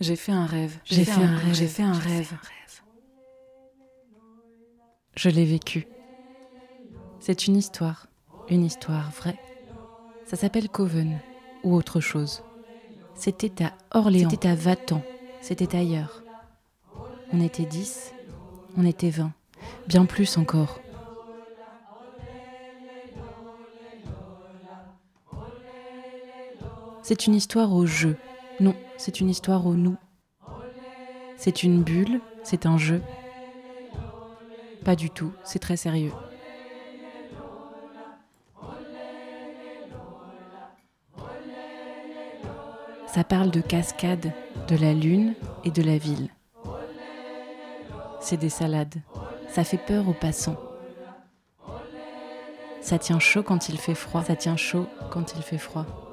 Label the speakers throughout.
Speaker 1: J'ai fait un rêve. J'ai fait, un rêve. J'ai fait un rêve. Je l'ai vécu. C'est une histoire. Une histoire vraie. Ça s'appelle Coven ou autre chose. C'était à Orléans. C'était à Vatan. C'était ailleurs. On était dix. On était vingt. Bien plus encore. C'est une histoire au jeu. Non, c'est une histoire au nous. C'est une bulle, c'est un jeu. Pas du tout, c'est très sérieux. Ça parle de cascade, de la lune et de la ville. C'est des salades. Ça fait peur aux passants. Ça tient chaud quand il fait froid. Ça tient chaud quand il fait froid.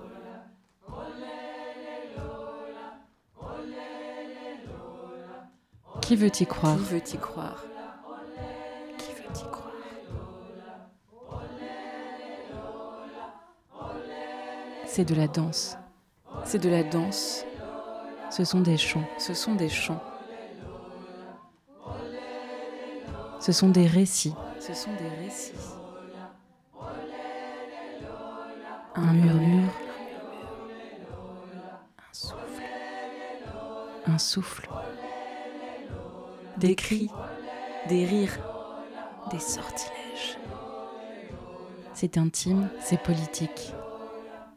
Speaker 1: Qui veut y croire
Speaker 2: Qui veut y croire
Speaker 1: Qui veut y croire C'est de la danse.
Speaker 2: C'est de la danse.
Speaker 1: Ce sont des chants.
Speaker 2: Ce sont des chants.
Speaker 1: Ce sont des récits.
Speaker 2: Ce sont des récits.
Speaker 1: Un murmure. Un souffle. Un souffle
Speaker 2: des cris, des rires, des sortilèges.
Speaker 1: C'est intime, c'est politique.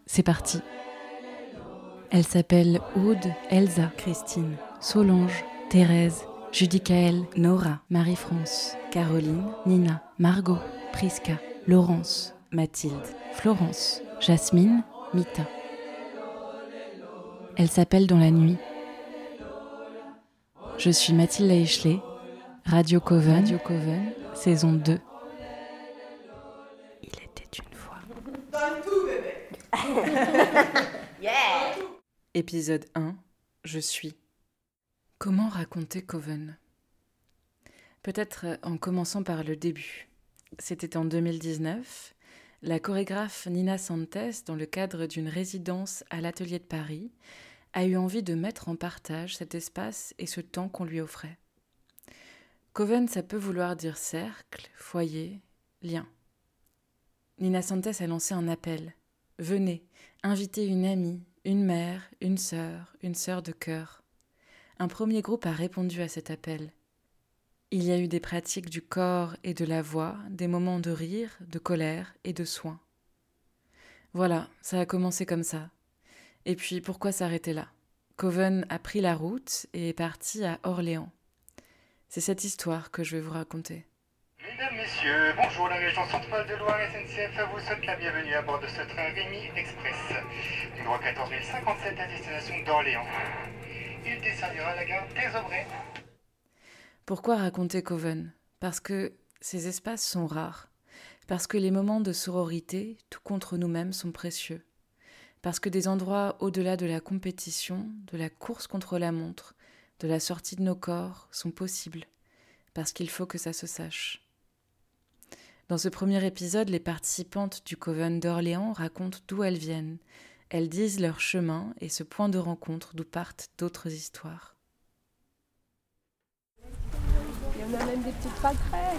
Speaker 1: C'est parti. Elle s'appelle Aude, Elsa, Christine, Solange, Thérèse, Judicaël, Nora, Marie-France, Caroline, Nina, Margot, Prisca, Laurence, Mathilde, Florence, Jasmine, Mita. Elle s'appelle dans la nuit, je suis Mathilde Eichley, Radio Coven, Radio Coven, saison 2. Il était une fois. Donne tout, bébé yeah Épisode 1 Je suis. Comment raconter Coven? Peut-être en commençant par le début. C'était en 2019. La chorégraphe Nina Santes, dans le cadre d'une résidence à l'Atelier de Paris, a eu envie de mettre en partage cet espace et ce temps qu'on lui offrait. Coven, ça peut vouloir dire cercle, foyer, lien. Nina Santes a lancé un appel. Venez, invitez une amie, une mère, une sœur, une sœur de cœur. Un premier groupe a répondu à cet appel. Il y a eu des pratiques du corps et de la voix, des moments de rire, de colère et de soins. Voilà, ça a commencé comme ça, et puis pourquoi s'arrêter là? Coven a pris la route et est parti à Orléans. C'est cette histoire que je vais vous raconter.
Speaker 3: Mesdames, Messieurs, bonjour, la région centrale de Loire SNCF vous souhaite la bienvenue à bord de ce train Rémi Express, numéro 14057 à destination d'Orléans. Il desservira la gare des Aubrais.
Speaker 1: Pourquoi raconter Coven? Parce que ces espaces sont rares, parce que les moments de sororité, tout contre nous-mêmes, sont précieux parce que des endroits au-delà de la compétition, de la course contre la montre, de la sortie de nos corps sont possibles, parce qu'il faut que ça se sache. Dans ce premier épisode, les participantes du Coven d'Orléans racontent d'où elles viennent. Elles disent leur chemin et ce point de rencontre d'où partent d'autres histoires.
Speaker 4: Il y en a même des petites pâquerettes.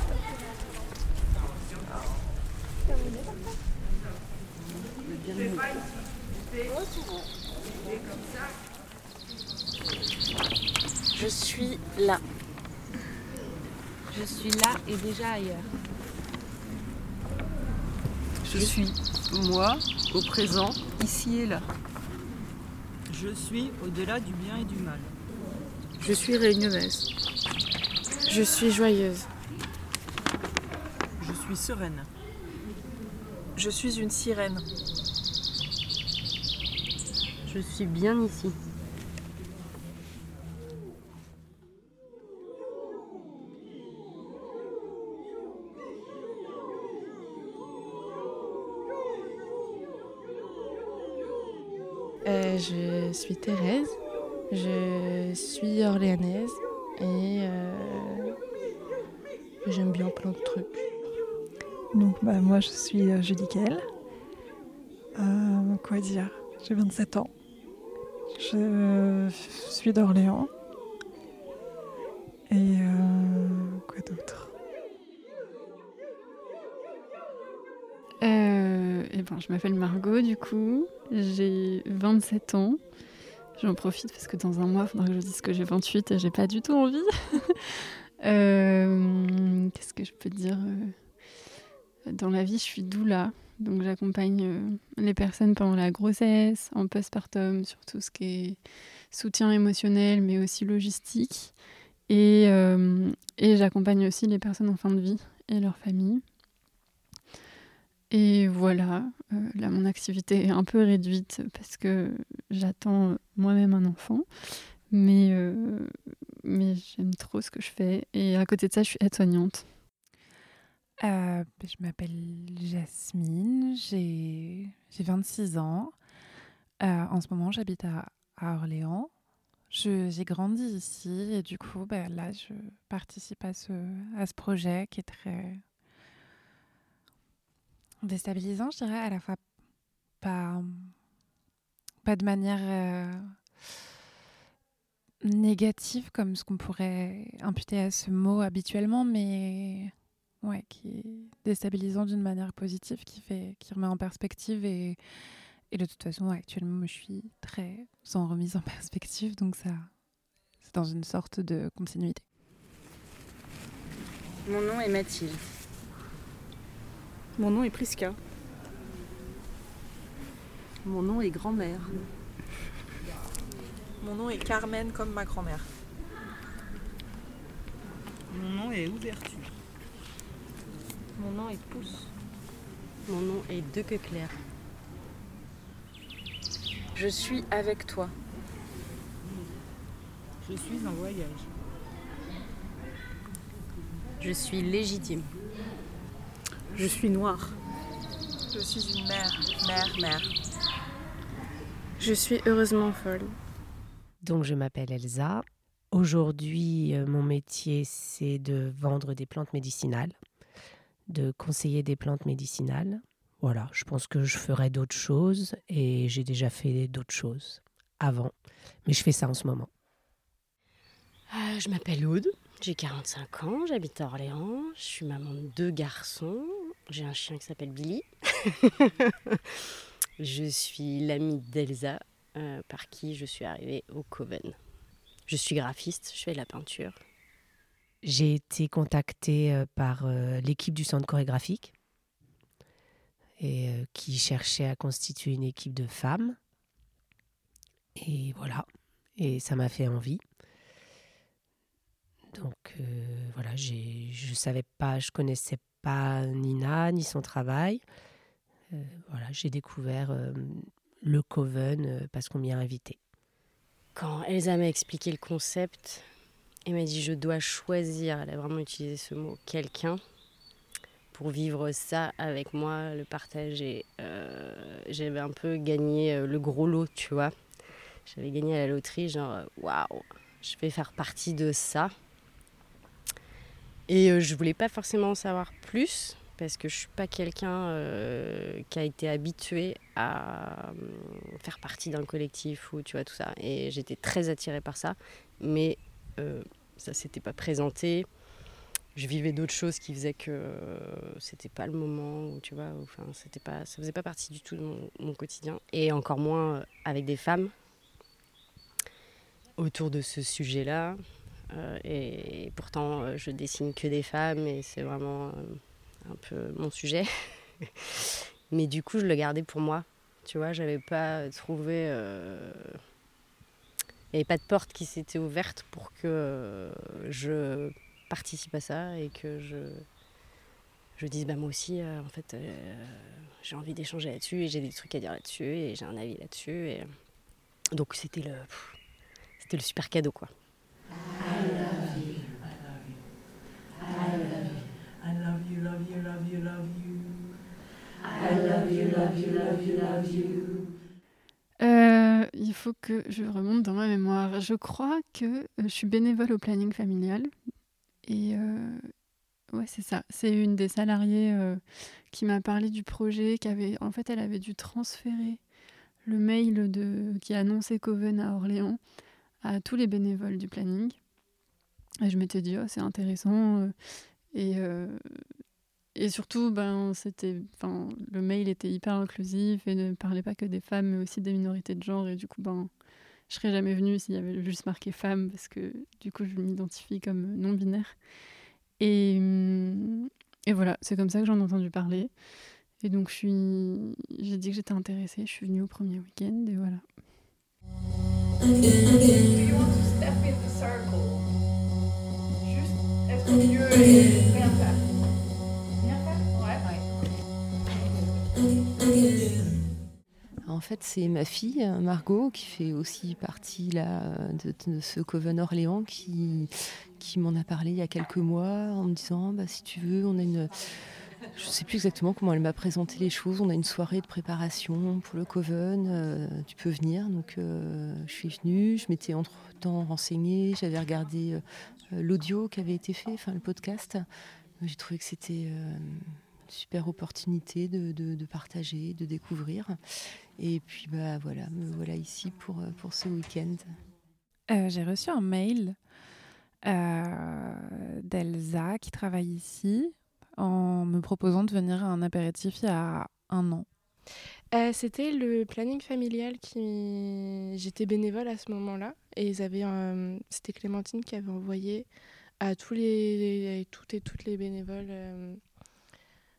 Speaker 1: Je suis là.
Speaker 4: Je suis là et déjà ailleurs.
Speaker 2: Je suis moi au présent, ici et là.
Speaker 5: Je suis au-delà du bien et du mal.
Speaker 6: Je suis réunionnaise. Je suis joyeuse.
Speaker 5: Je suis sereine.
Speaker 6: Je suis une sirène.
Speaker 7: Je suis bien ici.
Speaker 6: Euh, je suis Thérèse, je suis orléanaise et euh, j'aime bien plein de trucs.
Speaker 8: Donc bah, moi je suis euh, Julie Kell. quoi dire? J'ai 27 ans. Je suis d'Orléans. Et euh, quoi d'autre?
Speaker 9: Euh, eh ben, Je m'appelle Margot, du coup. J'ai 27 ans. J'en profite parce que dans un mois, il faudra que je dise que j'ai 28 et j'ai pas du tout envie. Euh, qu'est-ce que je peux dire? Dans la vie, je suis doula. Donc j'accompagne euh, les personnes pendant la grossesse, en postpartum, sur tout ce qui est soutien émotionnel, mais aussi logistique. Et, euh, j'accompagne aussi les personnes en fin de vie et leurs familles. Et voilà, euh, là mon activité est un peu réduite parce que j'attends moi-même un enfant. Mais, mais j'aime trop ce que je fais. Et à côté de ça, je suis aide-soignante.
Speaker 10: Euh, je m'appelle Jasmine, j'ai 26 ans. Euh, en ce moment, j'habite à, Orléans. J'ai grandi ici et du coup, ben, là, je participe à ce, à ce projet qui est très déstabilisant, je dirais, à la fois pas, pas de manière euh, négative comme ce qu'on pourrait imputer à ce mot habituellement, mais ouais, qui est déstabilisant d'une manière positive, qui, fait, qui remet en perspective. Et, et de toute façon, actuellement, je suis très en remise en perspective, donc ça, c'est dans une sorte de continuité.
Speaker 11: Mon nom est Mathilde.
Speaker 12: Mon nom est Priska.
Speaker 2: Mon nom est grand-mère.
Speaker 13: Mon nom est Carmen comme ma grand-mère.
Speaker 5: Mon nom est Ouverture.
Speaker 4: Mon nom est Pouce.
Speaker 7: Mon nom est Claire.
Speaker 11: Je suis avec toi.
Speaker 5: Je suis en voyage.
Speaker 7: Je suis légitime.
Speaker 12: Je suis noire.
Speaker 13: Je suis une mère, mère, mère.
Speaker 6: Je suis heureusement folle.
Speaker 14: Donc je m'appelle Elsa. Aujourd'hui, euh, mon métier, c'est de vendre des plantes médicinales de conseiller des plantes médicinales. Voilà, je pense que je ferai d'autres choses et j'ai déjà fait d'autres choses avant, mais je fais ça en ce moment.
Speaker 7: Euh, je m'appelle Aude, j'ai 45 ans, j'habite à Orléans, je suis maman de deux garçons, j'ai un chien qui s'appelle Billy. je suis l'amie d'Elsa, euh, par qui je suis arrivée au Coven. Je suis graphiste, je fais de la peinture,
Speaker 14: j'ai été contactée euh, par euh, l'équipe du centre chorégraphique et euh, qui cherchait à constituer une équipe de femmes. Et voilà, et ça m'a fait envie. Donc voilà, je savais pas, je connaissais pas Nina ni son travail. voilà, j'ai découvert le Coven parce qu'on m'y a invité.
Speaker 7: Quand Elsa m'a expliqué le concept, elle m'a dit je dois choisir, elle a vraiment utilisé ce mot, quelqu'un pour vivre ça avec moi, le partager. Euh, j'avais un peu gagné euh, le gros lot, tu vois. J'avais gagné à la loterie, genre euh, waouh, je vais faire partie de ça. Et je voulais pas forcément en savoir plus parce que je suis pas quelqu'un qui a été habitué à faire partie d'un collectif ou tu vois tout ça. Et j'étais très attirée par ça, mais euh, ça s'était pas présenté. Je vivais d'autres choses qui faisaient que euh, c'était pas le moment où tu vois, enfin c'était pas, ça faisait pas partie du tout de mon, quotidien et encore moins euh, avec des femmes autour de ce sujet-là. et, pourtant, je dessine que des femmes et c'est vraiment un peu mon sujet. Mais du coup, je le gardais pour moi. Tu vois, j'avais pas trouvé il n'y avait pas de porte qui s'était ouverte pour que je participe à ça et que je, je dise bah, moi aussi, euh, en fait, euh, j'ai envie d'échanger là-dessus et j'ai des trucs à dire là-dessus et j'ai un avis là-dessus. Et... Donc c'était le, c'était le super cadeau quoi. I love you love you, love you, I love you, love you, love you, love you.
Speaker 9: Euh, il faut que je remonte dans ma mémoire. Je crois que euh, je suis bénévole au planning familial. Et euh, ouais, c'est ça. C'est une des salariées qui m'a parlé du projet. Qui avait, en fait, elle avait dû transférer le mail de, qui annonçait Coven à Orléans à tous les bénévoles du planning. Et je m'étais dit, oh, c'est intéressant. Euh, et, euh, et surtout, ben, c'était, le mail était hyper inclusif et ne parlait pas que des femmes, mais aussi des minorités de genre. Et du coup, ben, je serais jamais venue s'il y avait juste marqué femme, parce que du coup, je m'identifie comme non-binaire. Et, et voilà, c'est comme ça que j'en ai entendu parler. Et donc, j'ai dit que j'étais intéressée. Je suis venue au premier week-end et voilà.
Speaker 2: En fait, c'est ma fille, Margot, qui fait aussi partie là, de, ce Coven Orléans, qui, m'en a parlé il y a quelques mois en me disant bah, si tu veux, on a une je ne sais plus exactement comment elle m'a présenté les choses. On a une soirée de préparation pour le Coven. Euh, tu peux venir. Donc, euh, je suis venue. Je m'étais entre-temps renseignée. J'avais regardé euh, l'audio qui avait été fait, enfin le podcast. J'ai trouvé que c'était une super opportunité de, partager, de découvrir. Et puis, bah, voilà, me voilà ici pour, pour ce week-end.
Speaker 10: J'ai reçu un mail d'Elsa qui travaille ici en me proposant de venir à un apéritif il y a un an
Speaker 6: euh, C'était le planning familial qui. J'étais bénévole à ce moment-là et ils avaient, c'était Clémentine qui avait envoyé à tous les, toutes et toutes les bénévoles euh,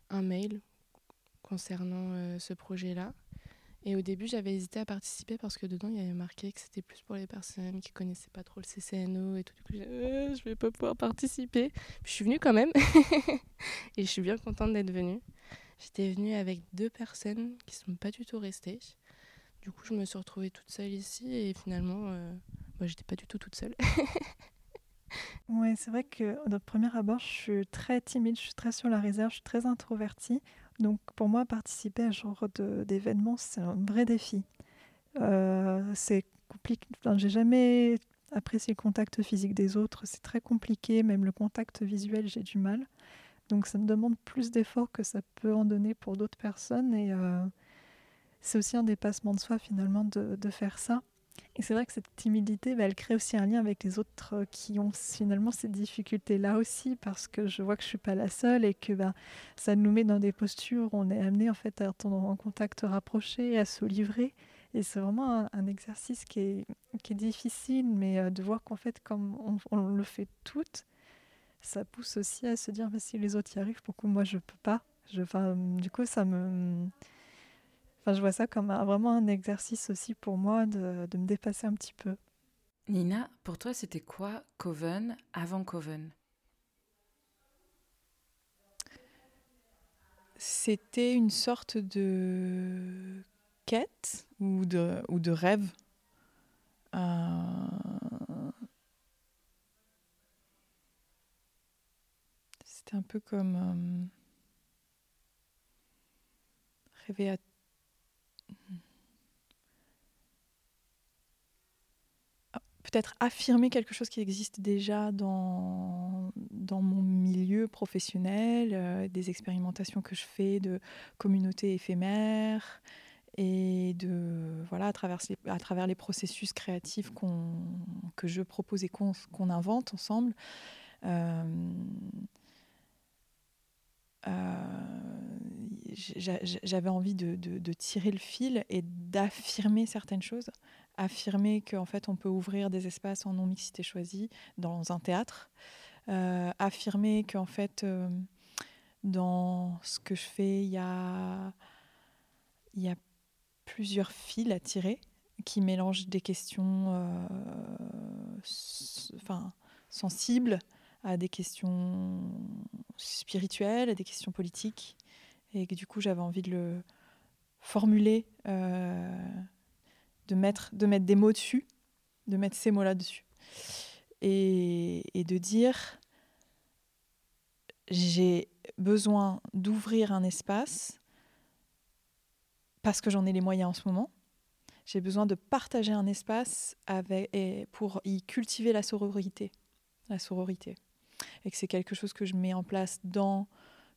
Speaker 6: un mail concernant euh, ce projet-là. Et au début, j'avais hésité à participer parce que dedans, il y avait marqué que c'était plus pour les personnes qui connaissaient pas trop le CCNO et tout. Du coup, je euh, je vais pas pouvoir participer. je suis venue quand même. et je suis bien contente d'être venue. J'étais venue avec deux personnes qui sont pas du tout restées. Du coup, je me suis retrouvée toute seule ici et finalement, euh, moi, j'étais pas du tout toute seule.
Speaker 8: ouais, c'est vrai que de premier abord, je suis très timide, je suis très sur la réserve, je suis très introvertie. Donc pour moi, participer à ce genre d'événement, c'est un vrai défi. Euh, c'est compliqué. J'ai jamais apprécié le contact physique des autres. C'est très compliqué. Même le contact visuel, j'ai du mal. Donc ça me demande plus d'efforts que ça peut en donner pour d'autres personnes. Et euh, c'est aussi un dépassement de soi finalement de faire ça. C'est vrai que cette timidité, bah, elle crée aussi un lien avec les autres euh, qui ont finalement ces difficultés-là aussi, parce que je vois que je suis pas la seule et que bah, ça nous met dans des postures où on est amené en fait à être en contact rapproché, à se livrer. Et c'est vraiment un, exercice qui est, difficile, mais euh, de voir qu'en fait, comme on, le fait toutes, ça pousse aussi à se dire bah, si les autres y arrivent, pourquoi moi je peux pas? Du coup, ça me Enfin, je vois ça comme vraiment un exercice aussi pour moi de, de, me dépasser un petit peu.
Speaker 1: Nina, pour toi, c'était quoi Coven avant Coven?
Speaker 12: C'était une sorte de quête ou de, ou de rêve. Euh, c'était un peu comme euh, rêver à peut-être affirmer quelque chose qui existe déjà dans, mon milieu professionnel, euh, des expérimentations que je fais de communautés éphémères et de voilà à travers les, processus créatifs que je propose et qu'on invente ensemble. Euh, euh, j'avais envie de, de, tirer le fil et d'affirmer certaines choses affirmer qu'en fait on peut ouvrir des espaces en non-mixité choisie dans un théâtre, euh, affirmer qu'en fait euh, dans ce que je fais, il y a, plusieurs fils à tirer qui mélangent des questions euh, sensibles à des questions spirituelles, à des questions politiques, et que du coup j'avais envie de le formuler de mettre, de mettre des mots dessus, de mettre ces mots-là dessus. Et, de dire, j'ai besoin d'ouvrir un espace parce que j'en ai les moyens en ce moment. J'ai besoin de partager un espace avec, et pour y cultiver la sororité. La sororité. Et que c'est quelque chose que je mets en place dans,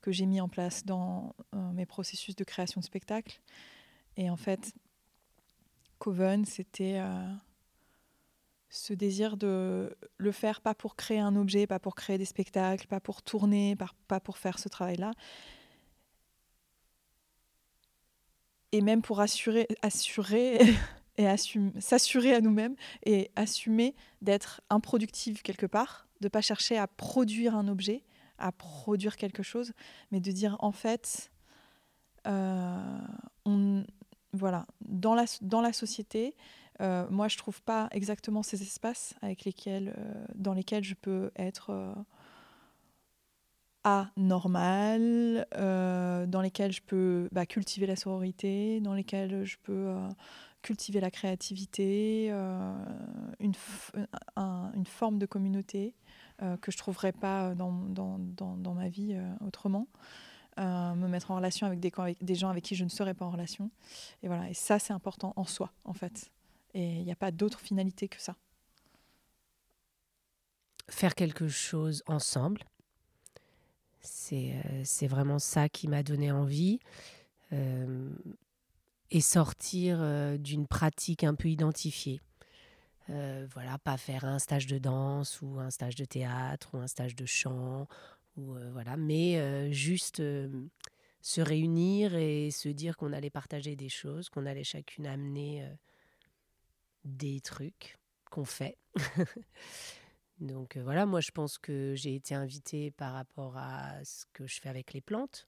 Speaker 12: que j'ai mis en place dans euh, mes processus de création de spectacle. Et en fait, Coven, c'était ce désir de le faire pas pour créer un objet, pas pour créer des spectacles, pas pour tourner, pas pour faire ce travail-là. Et même pour assurer, assurer et s'assurer à nous-mêmes et assumer d'être improductive quelque part, de pas chercher à produire un objet, à produire quelque chose, mais de dire en fait, euh, on, voilà, dans la, société, euh, moi, je trouve pas exactement ces espaces euh, dans lesquels je peux être euh, anormal, dans lesquels je peux bah, cultiver la sororité, dans lesquels je peux cultiver la créativité, une, forme de communauté que je ne trouverais pas dans ma vie autrement. Me mettre en relation avec des, avec des gens avec qui je ne serais pas en relation. Et voilà, et ça c'est important en soi en fait. Et il n'y a pas d'autre finalité que ça.
Speaker 14: Faire quelque chose ensemble, c'est euh, vraiment ça qui m'a donné envie. Euh, et sortir euh, d'une pratique un peu identifiée. voilà, pas faire un stage de danse ou un stage de théâtre ou un stage de chant, ou, voilà, mais juste se réunir et se dire qu'on allait partager des choses, qu'on allait chacune amener des trucs qu'on fait. Donc euh, voilà, moi je pense que j'ai été invitée par rapport à ce que je fais avec les plantes,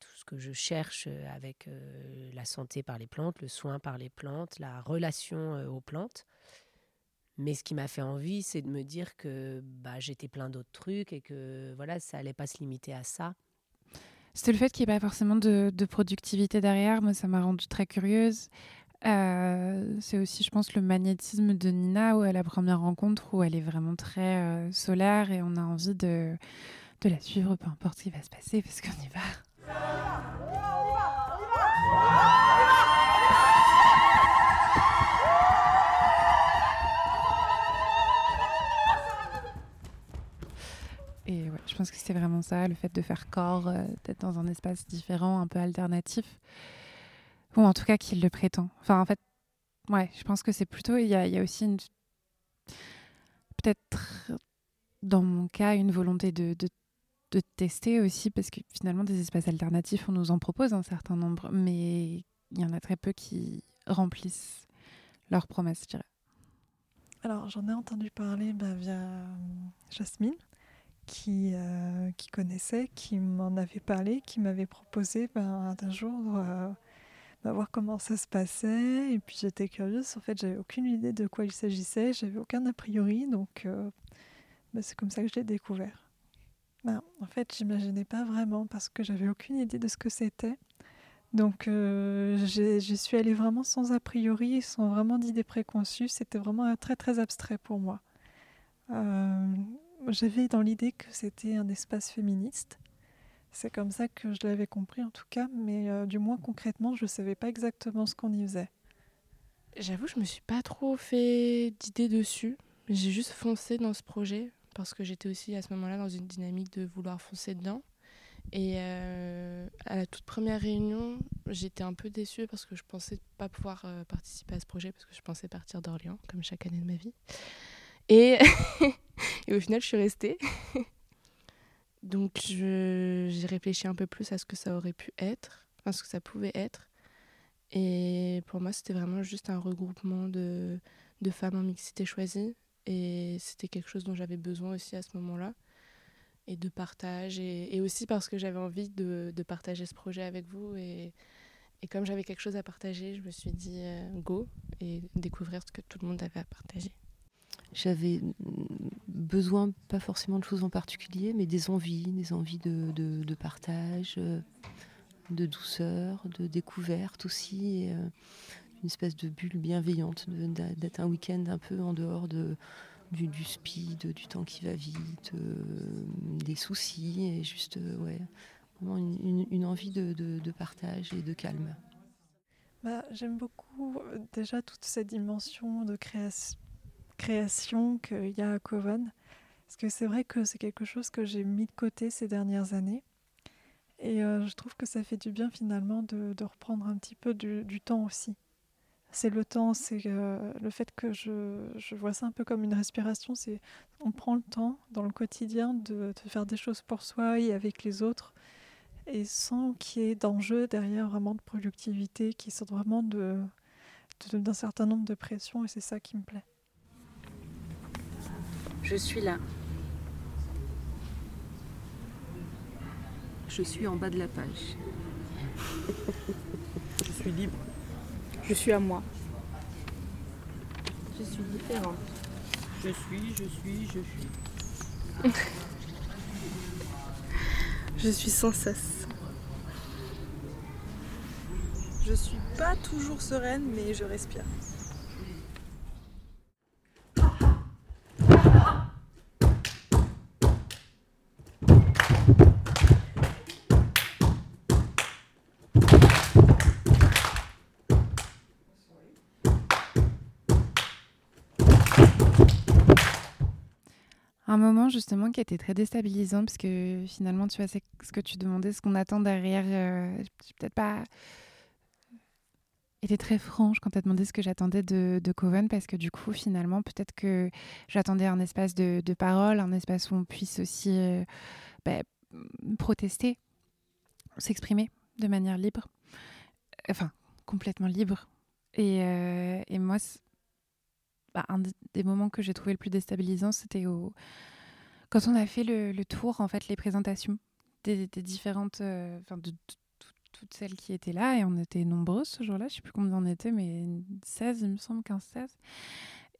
Speaker 14: tout ce que je cherche avec euh, la santé par les plantes, le soin par les plantes, la relation euh, aux plantes. Mais ce qui m'a fait envie, c'est de me dire que bah, j'étais plein d'autres trucs et que voilà, ça allait pas se limiter à ça.
Speaker 10: C'était le fait qu'il n'y ait pas forcément de, de, productivité derrière. Moi, ça m'a rendue très curieuse. Euh, c'est aussi, je pense, le magnétisme de Nina où à la première rencontre où elle est vraiment très euh, solaire et on a envie de, de la suivre, peu importe ce qui va se passer, parce qu'on y va. Et ouais, je pense que c'est vraiment ça, le fait de faire corps, euh, d'être dans un espace différent, un peu alternatif. Ou en tout cas qu'il le prétend. Enfin, en fait, ouais, je pense que c'est plutôt. Il y a, aussi. Peut-être, dans mon cas, une volonté de, de, de, tester aussi, parce que finalement, des espaces alternatifs, on nous en propose un certain nombre, mais il y en a très peu qui remplissent leurs promesses, je dirais.
Speaker 8: Alors, j'en ai entendu parler bah, via Jasmine, qui, euh, qui connaissait, qui m'en avait parlé, qui m'avait proposé ben, un jour. Euh, voir comment ça se passait. Et puis j'étais curieuse. En fait, j'avais aucune idée de quoi il s'agissait. J'avais aucun a priori. Donc, euh, bah, c'est comme ça que je l'ai découvert. Ben, en fait, j'imaginais pas vraiment parce que j'avais aucune idée de ce que c'était. Donc, euh, j'y suis allée vraiment sans a priori, sans vraiment d'idées préconçues. C'était vraiment très, très abstrait pour moi. Euh, j'avais dans l'idée que c'était un espace féministe. C'est comme ça que je l'avais compris en tout cas, mais euh, du moins concrètement, je ne savais pas exactement ce qu'on y faisait.
Speaker 6: J'avoue, je me suis pas trop fait d'idées dessus. J'ai juste foncé dans ce projet parce que j'étais aussi à ce moment-là dans une dynamique de vouloir foncer dedans. Et euh, à la toute première réunion, j'étais un peu déçue parce que je pensais pas pouvoir euh, participer à ce projet parce que je pensais partir d'Orléans, comme chaque année de ma vie. Et, au final, je suis restée. Donc j'ai réfléchi un peu plus à ce que ça aurait pu être, à ce que ça pouvait être. Et pour moi, c'était vraiment juste un regroupement de, femmes en mixité choisie. Et c'était quelque chose dont j'avais besoin aussi à ce moment-là. Et de partage. Et, aussi parce que j'avais envie de, partager ce projet avec vous. Et, et comme j'avais quelque chose à partager, je me suis dit euh, go et découvrir ce que tout le monde avait à partager.
Speaker 2: J'avais besoin, pas forcément de choses en particulier, mais des envies, des envies de, de, partage, euh, de douceur, de découverte aussi. Euh, une espèce de bulle bienveillante, d'être un week-end un peu en dehors de, du, speed, du temps qui va vite, euh, des soucis, et juste, ouais, une, envie de, de, partage et de calme.
Speaker 8: Bah, J'aime beaucoup déjà toute cette dimension de création création qu'il y a à Coven. Parce que c'est vrai que c'est quelque chose que j'ai mis de côté ces dernières années. Et euh, je trouve que ça fait du bien finalement de, reprendre un petit peu du, temps aussi. c'est le temps, c'est le fait que je, je, vois ça un peu comme une respiration, c'est on prend le temps dans le quotidien de, faire des choses pour soi et avec les autres, et sans qu'il y ait d'enjeux derrière vraiment de productivité, qui sortent vraiment d'un certain nombre de pressions, et c'est ça qui me plaît.
Speaker 11: Je suis là.
Speaker 2: Je suis en bas de la page.
Speaker 5: Je suis libre.
Speaker 6: Je suis à moi.
Speaker 4: Je suis différente.
Speaker 5: Je suis, je suis, je suis.
Speaker 6: je suis sans cesse.
Speaker 13: Je suis pas toujours sereine, mais je respire.
Speaker 10: Un moment justement qui était très déstabilisant parce que finalement, tu vois, c'est ce que tu demandais, ce qu'on attend derrière. Euh, peut-être pas été très franche quand tu as demandé ce que j'attendais de, Coven parce que du coup, finalement, peut-être que j'attendais un espace de, parole, un espace où on puisse aussi euh, bah, protester, s'exprimer de manière libre, enfin, complètement libre. Euh, et moi, bah, un des moments que j'ai trouvé le plus déstabilisant, c'était au... quand on a fait le, tour, en fait, les présentations des, différentes, euh, de, toutes celles qui étaient là, et on était nombreuses ce jour-là, je sais plus combien on était, mais 16, il me semble, 15-16.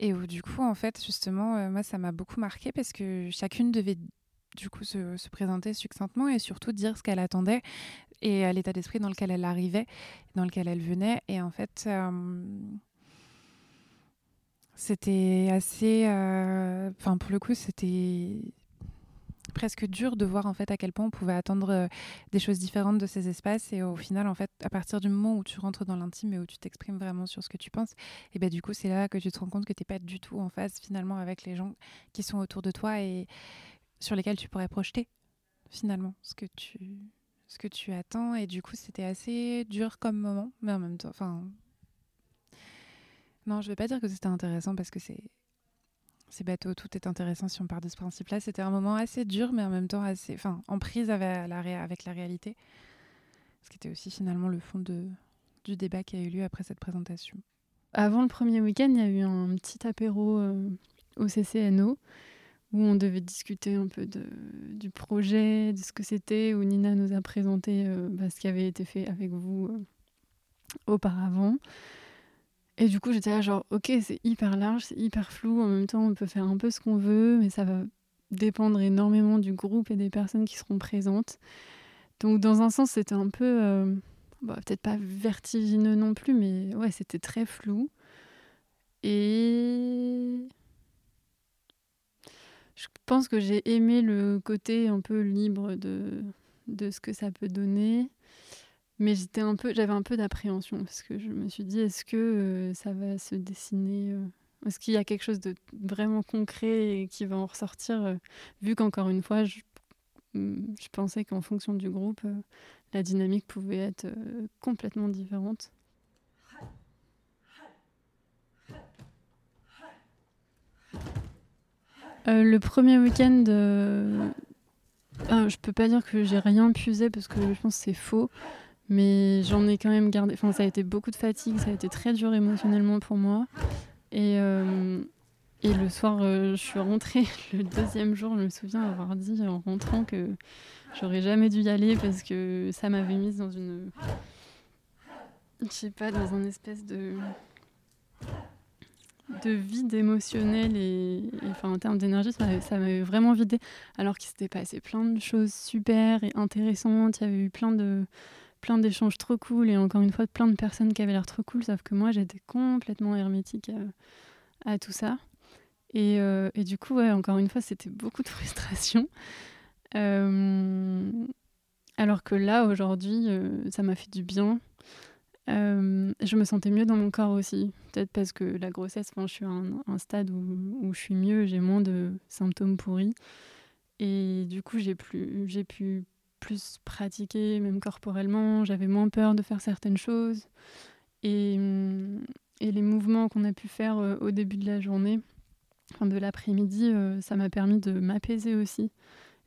Speaker 10: Et du coup, en fait, justement, euh, moi, ça m'a beaucoup marqué parce que chacune devait du coup se, se, présenter succinctement et surtout dire ce qu'elle attendait et l'état d'esprit dans lequel elle arrivait, dans lequel elle venait. Et en fait, euh, c'était assez. Euh, enfin, pour le coup, c'était presque dur de voir en fait à quel point on pouvait attendre euh, des choses différentes de ces espaces et au final en fait à partir du moment où tu rentres dans l'intime et où tu t'exprimes vraiment sur ce que tu penses et ben du coup c'est là que tu te rends compte que tu n'es pas du tout en phase finalement avec les gens qui sont autour de toi et sur lesquels tu pourrais projeter finalement ce que tu ce que tu attends et du coup c'était assez dur comme moment mais en même temps enfin non, je vais pas dire que c'était intéressant parce que c'est bateau, tout est intéressant si on part de ce principe-là. C'était un moment assez dur, mais en même temps assez, enfin, en prise avec la, réalité. Ce qui était aussi finalement le fond du débat qui a eu lieu après cette présentation.
Speaker 9: Avant le premier week-end, il y a eu un petit apéro euh, au CCNO où on devait discuter un peu du projet, de ce que c'était, où Nina nous a présenté euh, bah, ce qui avait été fait avec vous euh, auparavant. Et du coup, j'étais là, genre, ok, c'est hyper large, c'est hyper flou. En même temps, on peut faire un peu ce qu'on veut, mais ça va dépendre énormément du groupe et des personnes qui seront présentes. Donc, dans un sens, c'était un peu, euh, bah, peut-être pas vertigineux non plus, mais ouais, c'était très flou. Et je pense que j'ai aimé le côté un peu libre de, de ce que ça peut donner. Mais j'étais un peu, j'avais un peu d'appréhension parce que je me suis dit, est-ce que euh, ça va se dessiner euh, Est-ce qu'il y a quelque chose de vraiment concret et qui va en ressortir euh, Vu qu'encore une fois, je, mm, je pensais qu'en fonction du groupe, la dynamique pouvait être complètement différente. le premier week-end, je peux pas dire que j'ai rien puisé parce que je pense que c'est faux. Mais j'en ai quand même gardé. Enfin, ça a été beaucoup de fatigue, ça a été très dur émotionnellement pour moi. Et, euh, et le soir, euh, je suis rentrée le deuxième jour. Je me souviens avoir dit en rentrant que j'aurais jamais dû y aller parce que ça m'avait mise dans une. Je sais pas, dans un espèce de de vide émotionnel et, enfin en termes d'énergie ça m'avait vraiment vidé alors qu'il s'était passé plein de choses super et intéressantes il y avait eu plein de plein d'échanges trop cool et encore une fois plein de personnes qui avaient l'air trop cool, sauf que moi j'étais complètement hermétique à, tout ça. Et, euh, et, du coup, ouais, encore une fois, c'était beaucoup de frustration. Euh, alors que là, aujourd'hui, euh, ça m'a fait du bien. je me sentais mieux dans mon corps aussi. Peut-être parce que la grossesse, je suis à un, stade où, où, je suis mieux, j'ai moins de symptômes pourris. Et du coup, j'ai pu plus pratiquer, même corporellement. J'avais moins peur de faire certaines choses. Et, et les mouvements qu'on a pu faire au début de la journée, enfin de l'après-midi, ça m'a permis de m'apaiser aussi.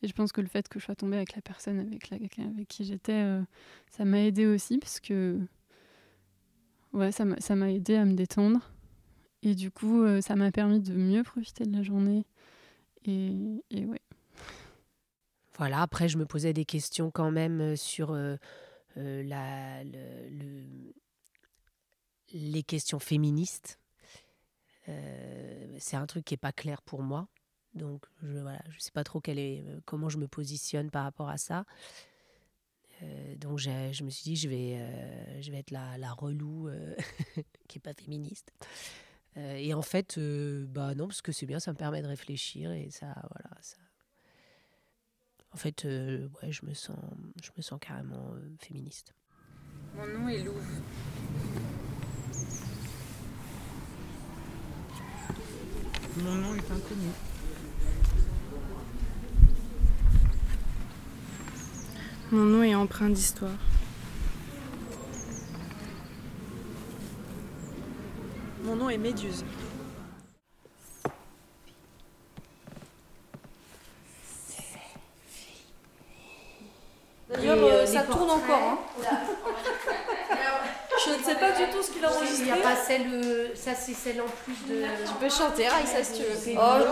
Speaker 9: Et je pense que le fait que je sois tombée avec la personne avec, la, avec qui j'étais, ça m'a aidé aussi parce que ouais, ça m'a aidé à me détendre. Et du coup, ça m'a permis de mieux profiter de la journée. Et, et ouais.
Speaker 14: Voilà, après, je me posais des questions quand même sur la, le, les questions féministes. c'est un truc qui n'est pas clair pour moi. Donc, je ne sais pas trop quel est, comment je me positionne par rapport à ça. donc, je me suis dit, je vais, je vais être la, la relou qui n'est pas féministe. et en fait, bah non, parce que c'est bien, ça me permet de réfléchir et ça, voilà, ça, en fait, ouais, je me sens, je me sens carrément féministe.
Speaker 11: Mon nom est Louve.
Speaker 5: Mon nom est inconnu.
Speaker 6: Mon nom est empreint d'histoire.
Speaker 13: Mon nom est Méduse.
Speaker 15: D'ailleurs, euh, ça tourne encore. Hein. Je ne sais pas du tout ce qu'il a enregistré.
Speaker 14: Il n'y a pas celle, euh, ça c'est celle en plus de.
Speaker 15: Tu peux chanter, Raïssa, si tu veux. Oh,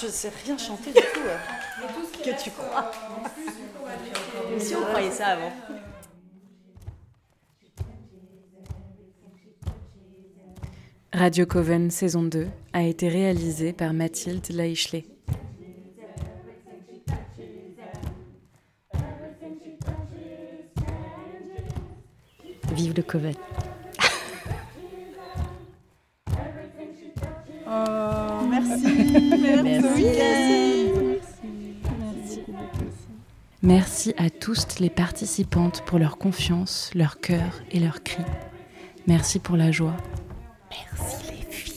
Speaker 15: je ne sais rien chanter du tout. Que tu crois Si on croyait ça avant.
Speaker 1: Radio Coven saison 2 a été réalisée par Mathilde Laichelet.
Speaker 14: Vive le Coven.
Speaker 13: oh, merci. Merci.
Speaker 1: Merci à tous les participantes pour leur confiance, leur cœur et leur cri. Merci pour la joie.
Speaker 14: Merci les filles.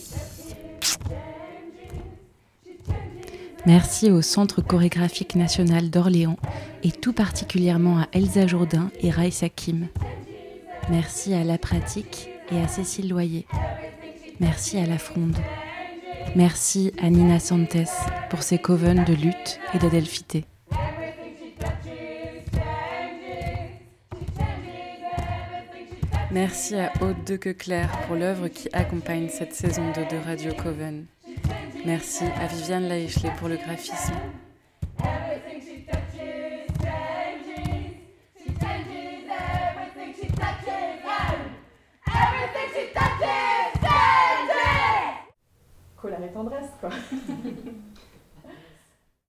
Speaker 1: Merci au Centre chorégraphique national d'Orléans et tout particulièrement à Elsa Jourdain et Raïssa Kim. Merci à La Pratique et à Cécile Loyer. Merci à La Fronde. Merci à Nina Santes pour ses coven de lutte et d'adelphité. Merci à Aude de Queclair pour l'œuvre qui accompagne cette saison 2 de Radio Coven. Merci à Viviane Laichelet pour le graphisme.
Speaker 13: pas.